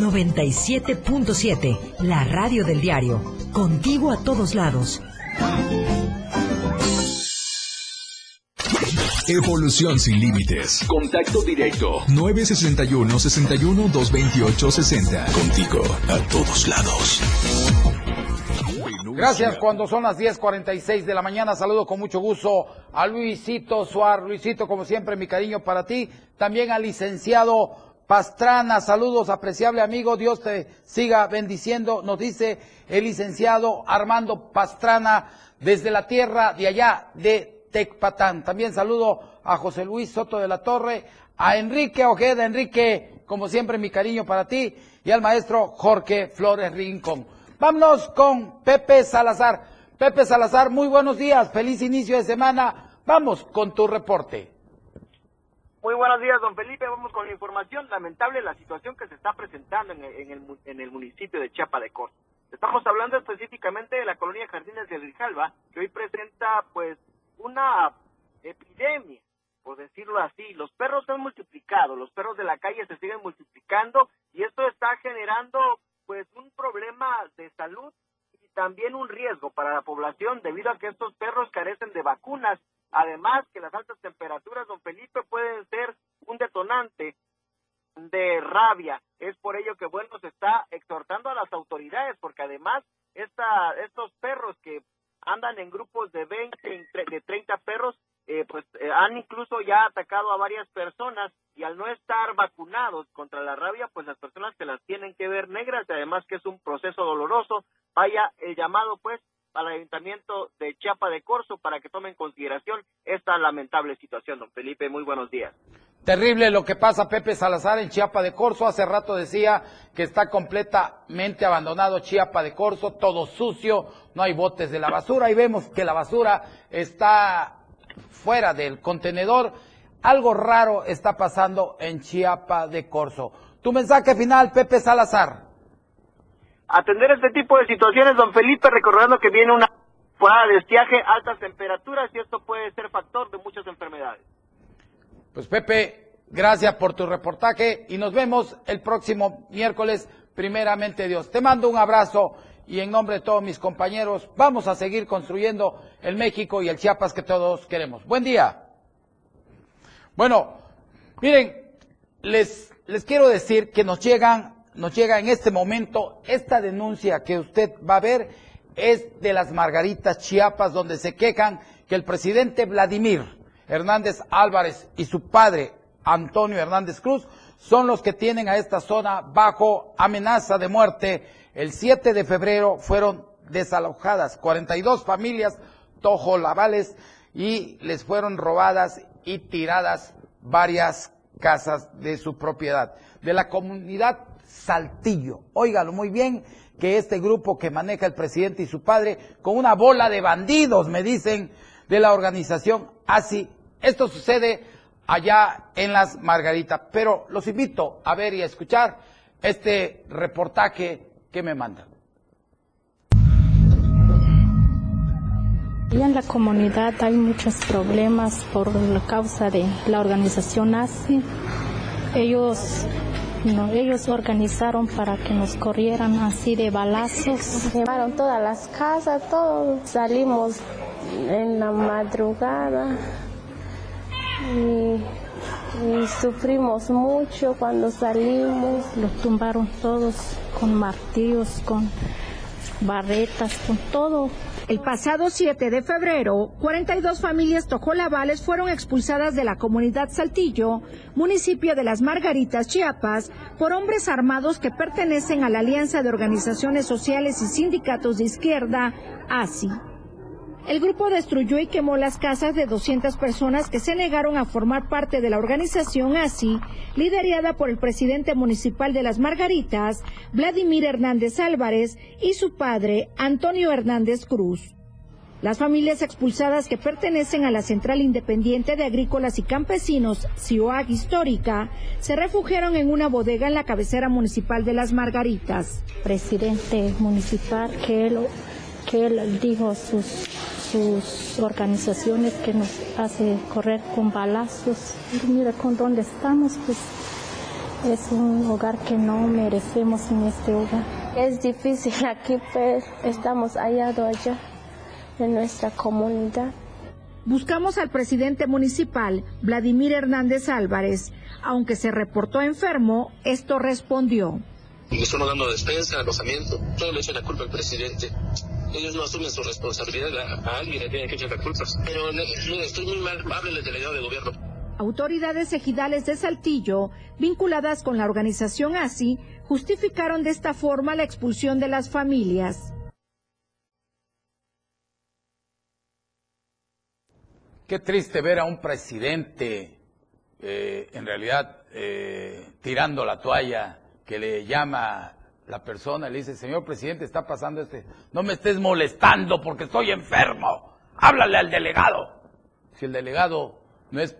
97.7, la radio del diario. Contigo a todos lados. Evolución sin límites. Contacto directo. 961-61-228-60. Contigo a todos lados. Gracias. Cuando son las 10:46 de la mañana, saludo con mucho gusto a Luisito Suárez. Luisito, como siempre, mi cariño para ti. También al licenciado Pastrana, saludos, apreciable amigo, Dios te siga bendiciendo, nos dice el licenciado Armando Pastrana desde la tierra de allá de Tecpatán. También saludo a José Luis Soto de la Torre, a Enrique Ojeda, Enrique, como siempre mi cariño para ti, y al maestro Jorge Flores Rincón. Vámonos con Pepe Salazar. Pepe Salazar, muy buenos días, feliz inicio de semana. Vamos con tu reporte. Muy buenos días, don Felipe. Vamos con la información. Lamentable la situación que se está presentando en el, en el, en el municipio de Chiapa de Corzo. Estamos hablando específicamente de la colonia Jardines de Grijalva, que hoy presenta pues una epidemia, por decirlo así. Los perros se han multiplicado, los perros de la calle se siguen multiplicando y esto está generando pues un problema de salud y también un riesgo para la población debido a que estos perros carecen de vacunas Además que las altas temperaturas, don Felipe, pueden ser un detonante de rabia. Es por ello que, bueno, se está exhortando a las autoridades, porque además esta, estos perros que andan en grupos de 20, de 30 perros, eh, pues eh, han incluso ya atacado a varias personas y al no estar vacunados contra la rabia, pues las personas se las tienen que ver negras y además que es un proceso doloroso. Vaya el llamado pues al Ayuntamiento de Chiapa de Corzo para que tome en consideración esta lamentable situación. Don Felipe, muy buenos días. Terrible lo que pasa Pepe Salazar en Chiapa de Corzo. Hace rato decía que está completamente abandonado Chiapa de Corzo, todo sucio, no hay botes de la basura y vemos que la basura está fuera del contenedor. Algo raro está pasando en Chiapa de Corzo. Tu mensaje final, Pepe Salazar atender este tipo de situaciones, don Felipe, recordando que viene una temporada de estiaje, altas temperaturas y esto puede ser factor de muchas enfermedades. Pues Pepe, gracias por tu reportaje y nos vemos el próximo miércoles, primeramente Dios. Te mando un abrazo y en nombre de todos mis compañeros vamos a seguir construyendo el México y el Chiapas que todos queremos. Buen día. Bueno, miren, les, les quiero decir que nos llegan nos llega en este momento esta denuncia que usted va a ver es de las Margaritas Chiapas, donde se quejan que el presidente Vladimir Hernández Álvarez y su padre Antonio Hernández Cruz son los que tienen a esta zona bajo amenaza de muerte. El 7 de febrero fueron desalojadas 42 familias tojolabales y les fueron robadas y tiradas varias casas de su propiedad. De la comunidad Saltillo. Óigalo muy bien, que este grupo que maneja el presidente y su padre, con una bola de bandidos, me dicen, de la organización así. Esto sucede allá en las Margaritas, pero los invito a ver y a escuchar este reportaje que me mandan. En la comunidad hay muchos problemas por la causa de la organización ASI. Ellos, no, ellos organizaron para que nos corrieran así de balazos. Quemaron todas las casas, todos salimos en la madrugada y, y sufrimos mucho cuando salimos. Los tumbaron todos con martillos, con barretas, con todo. El pasado 7 de febrero, 42 familias tojolabales fueron expulsadas de la comunidad Saltillo, municipio de las Margaritas, Chiapas, por hombres armados que pertenecen a la Alianza de Organizaciones Sociales y Sindicatos de Izquierda, ASI. El grupo destruyó y quemó las casas de 200 personas que se negaron a formar parte de la organización ASI, liderada por el presidente municipal de Las Margaritas, Vladimir Hernández Álvarez, y su padre, Antonio Hernández Cruz. Las familias expulsadas que pertenecen a la Central Independiente de Agrícolas y Campesinos, CIOAG Histórica, se refugiaron en una bodega en la cabecera municipal de Las Margaritas. Presidente municipal que que él dijo sus sus organizaciones que nos hace correr con balazos. Y mira con dónde estamos, pues es un hogar que no merecemos en este hogar. Es difícil aquí, pero estamos hallados allá en nuestra comunidad. Buscamos al presidente municipal, Vladimir Hernández Álvarez. Aunque se reportó enfermo, esto respondió. Le dando despensa, alojamiento, todo le echa la culpa al presidente ellos no asumen su responsabilidad, a, alguien le tienen que echar la culpa. Pero mire, estoy muy mal, háblele del delegado de gobierno. Autoridades ejidales de Saltillo, vinculadas con la organización ASI, justificaron de esta forma la expulsión de las familias. Qué triste ver a un presidente, eh, en realidad, eh, tirando la toalla, que le llama la persona le dice, señor presidente, está pasando este, no me estés molestando porque estoy enfermo, háblale al delegado. Si el delegado no es,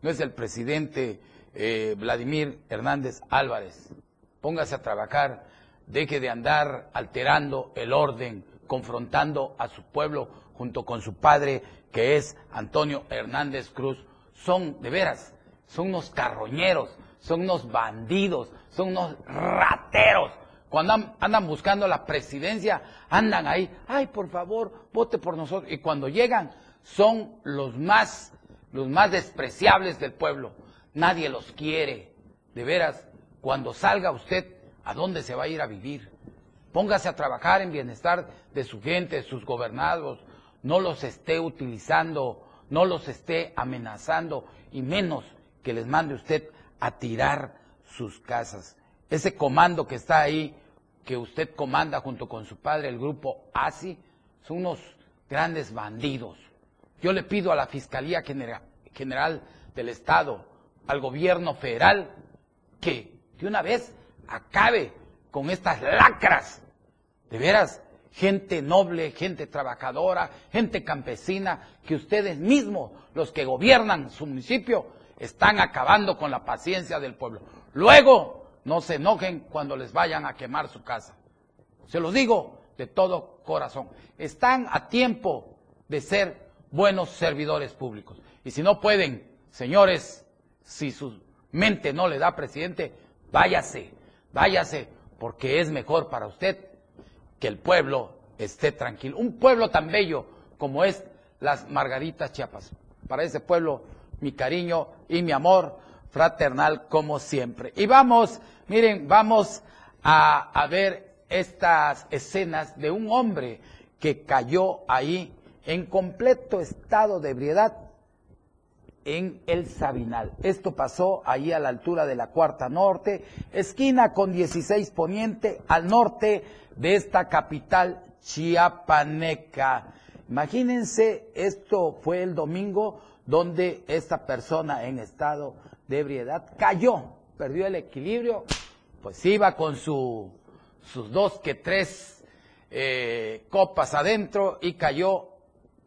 no es el presidente eh, Vladimir Hernández Álvarez, póngase a trabajar, deje de andar alterando el orden, confrontando a su pueblo junto con su padre, que es Antonio Hernández Cruz. Son, de veras, son unos carroñeros, son unos bandidos, son unos rateros cuando andan buscando la presidencia, andan ahí, ay, por favor, vote por nosotros. Y cuando llegan, son los más, los más despreciables del pueblo. Nadie los quiere. De veras, cuando salga usted, ¿a dónde se va a ir a vivir? Póngase a trabajar en bienestar de su gente, de sus gobernados. No los esté utilizando, no los esté amenazando, y menos que les mande usted a tirar sus casas. Ese comando que está ahí que usted comanda junto con su padre, el grupo ASI, son unos grandes bandidos. Yo le pido a la Fiscalía General del Estado, al gobierno federal, que de una vez acabe con estas lacras. De veras, gente noble, gente trabajadora, gente campesina, que ustedes mismos, los que gobiernan su municipio, están acabando con la paciencia del pueblo. Luego, no se enojen cuando les vayan a quemar su casa. Se los digo de todo corazón. Están a tiempo de ser buenos servidores públicos. Y si no pueden, señores, si su mente no le da presidente, váyase, váyase, porque es mejor para usted que el pueblo esté tranquilo. Un pueblo tan bello como es las Margaritas Chiapas. Para ese pueblo, mi cariño y mi amor fraternal como siempre. Y vamos, miren, vamos a, a ver estas escenas de un hombre que cayó ahí en completo estado de ebriedad en el Sabinal. Esto pasó ahí a la altura de la Cuarta Norte, esquina con 16 Poniente, al norte de esta capital chiapaneca. Imagínense, esto fue el domingo donde esta persona en estado de ebriedad cayó, perdió el equilibrio pues iba con su, sus dos que tres eh, copas adentro y cayó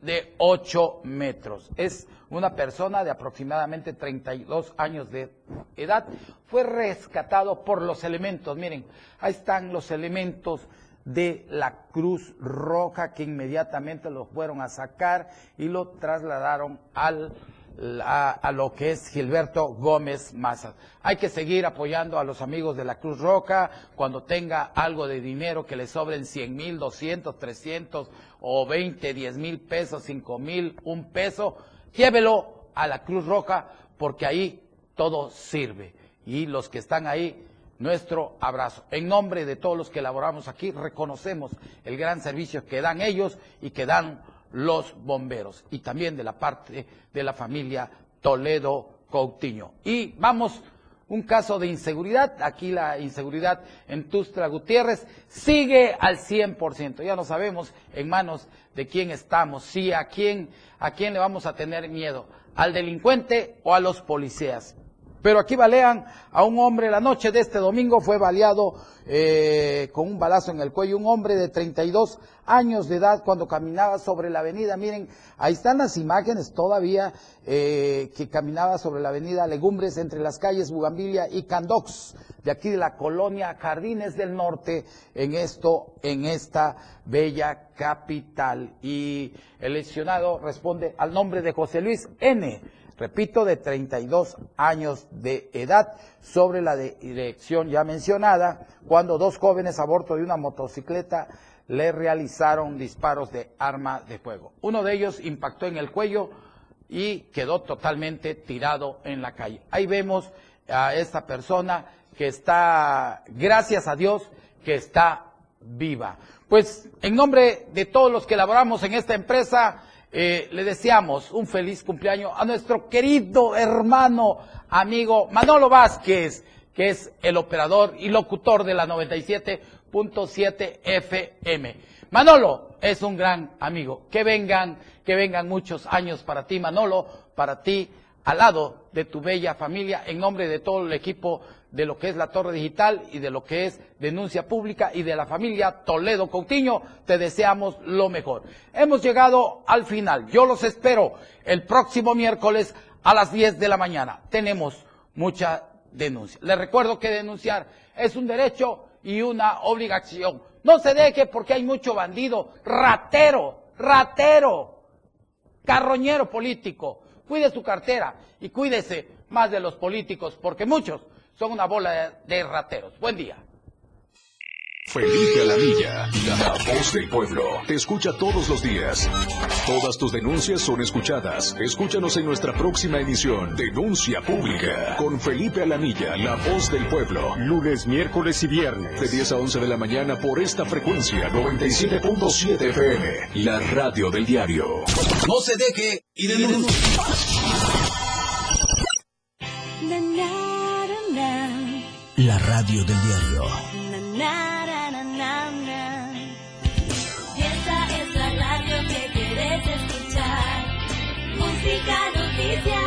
de 8 metros. Es una persona de aproximadamente 32 años de edad. Fue rescatado por los elementos. Miren, ahí están los elementos de la Cruz Roja que inmediatamente lo fueron a sacar y lo trasladaron al a, lo que es Gilberto Gómez Maza. Hay que seguir apoyando a los amigos de la Cruz Roja cuando tenga algo de dinero que le sobren 100 mil, 200, 300 o 20, 10 mil pesos, 5 mil, un peso, llévelo a la Cruz Roja porque ahí todo sirve. Y los que están ahí, nuestro abrazo. En nombre de todos los que elaboramos aquí, reconocemos el gran servicio que dan ellos y que dan los bomberos y también de la parte de la familia Toledo Coutinho. Y vamos, un caso de inseguridad, aquí la inseguridad en Tustra Gutiérrez sigue al 100%, ya no sabemos en manos de quién estamos, si a quién, a quién le vamos a tener miedo, al delincuente o a los policías. Pero aquí balean a un hombre la noche de este domingo, fue baleado eh, con un balazo en el cuello, un hombre de 32 años de edad cuando caminaba sobre la avenida. Miren, ahí están las imágenes todavía eh, que caminaba sobre la avenida Legumbres entre las calles Bugambilia y Candox, de aquí de la colonia Jardines del Norte, en esto, en esta bella capital. Y el lesionado responde al nombre de José Luis N repito, de 32 años de edad, sobre la dirección ya mencionada, cuando dos jóvenes a bordo de una motocicleta le realizaron disparos de arma de fuego. Uno de ellos impactó en el cuello y quedó totalmente tirado en la calle. Ahí vemos a esta persona que está, gracias a Dios, que está viva. Pues en nombre de todos los que elaboramos en esta empresa, eh, le deseamos un feliz cumpleaños a nuestro querido hermano, amigo Manolo Vázquez, que es el operador y locutor de la 97.7 FM. Manolo es un gran amigo. Que vengan, que vengan muchos años para ti, Manolo, para ti, al lado de tu bella familia, en nombre de todo el equipo de lo que es la Torre Digital y de lo que es Denuncia Pública y de la familia Toledo Coutinho, te deseamos lo mejor. Hemos llegado al final. Yo los espero el próximo miércoles a las 10 de la mañana. Tenemos mucha denuncia. Les recuerdo que denunciar es un derecho y una obligación. No se deje porque hay mucho bandido, ratero, ratero, carroñero político. Cuide su cartera y cuídese más de los políticos porque muchos son una bola de rateros. Buen día. Felipe Alamilla, la voz del pueblo, te escucha todos los días. Todas tus denuncias son escuchadas. Escúchanos en nuestra próxima emisión, Denuncia Pública, con Felipe Alamilla, la voz del pueblo. Lunes, miércoles y viernes. De 10 a 11 de la mañana por esta frecuencia, 97.7 FM, la radio del diario. No se deje y denuncie. La radio del diario. Esta es la radio que quieres escuchar. Música, noticias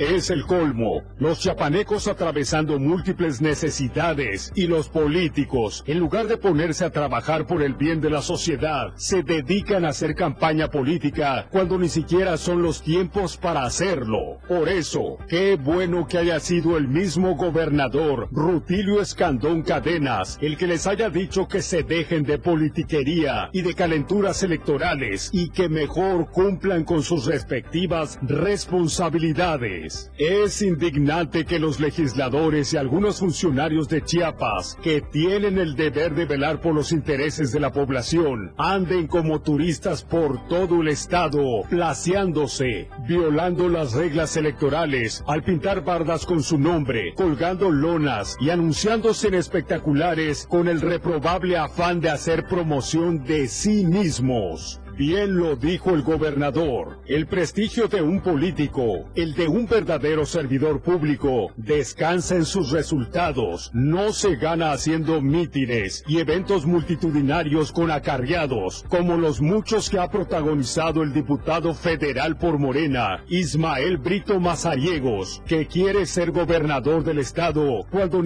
Es el colmo. Los chapanecos atravesando múltiples necesidades y los políticos, en lugar de ponerse a trabajar por el bien de la sociedad, se dedican a hacer campaña política cuando ni siquiera son los tiempos para hacerlo. Por eso, qué bueno que haya sido el mismo gobernador, Rutilio Escandón Cadenas, el que les haya dicho que se dejen de politiquería y de calenturas electorales y que mejor cumplan con sus respectivas responsabilidades. Es indignante que los legisladores y algunos funcionarios de Chiapas, que tienen el deber de velar por los intereses de la población, anden como turistas por todo el estado, placeándose, violando las reglas electorales, al pintar bardas con su nombre, colgando lonas y anunciándose en espectaculares con el reprobable afán de hacer promoción de sí mismos. Bien lo dijo el gobernador, el prestigio de un político, el de un verdadero servidor público, descansa en sus resultados, no se gana haciendo mítines y eventos multitudinarios con acarreados, como los muchos que ha protagonizado el diputado federal por Morena, Ismael Brito Mazariegos, que quiere ser gobernador del estado cuando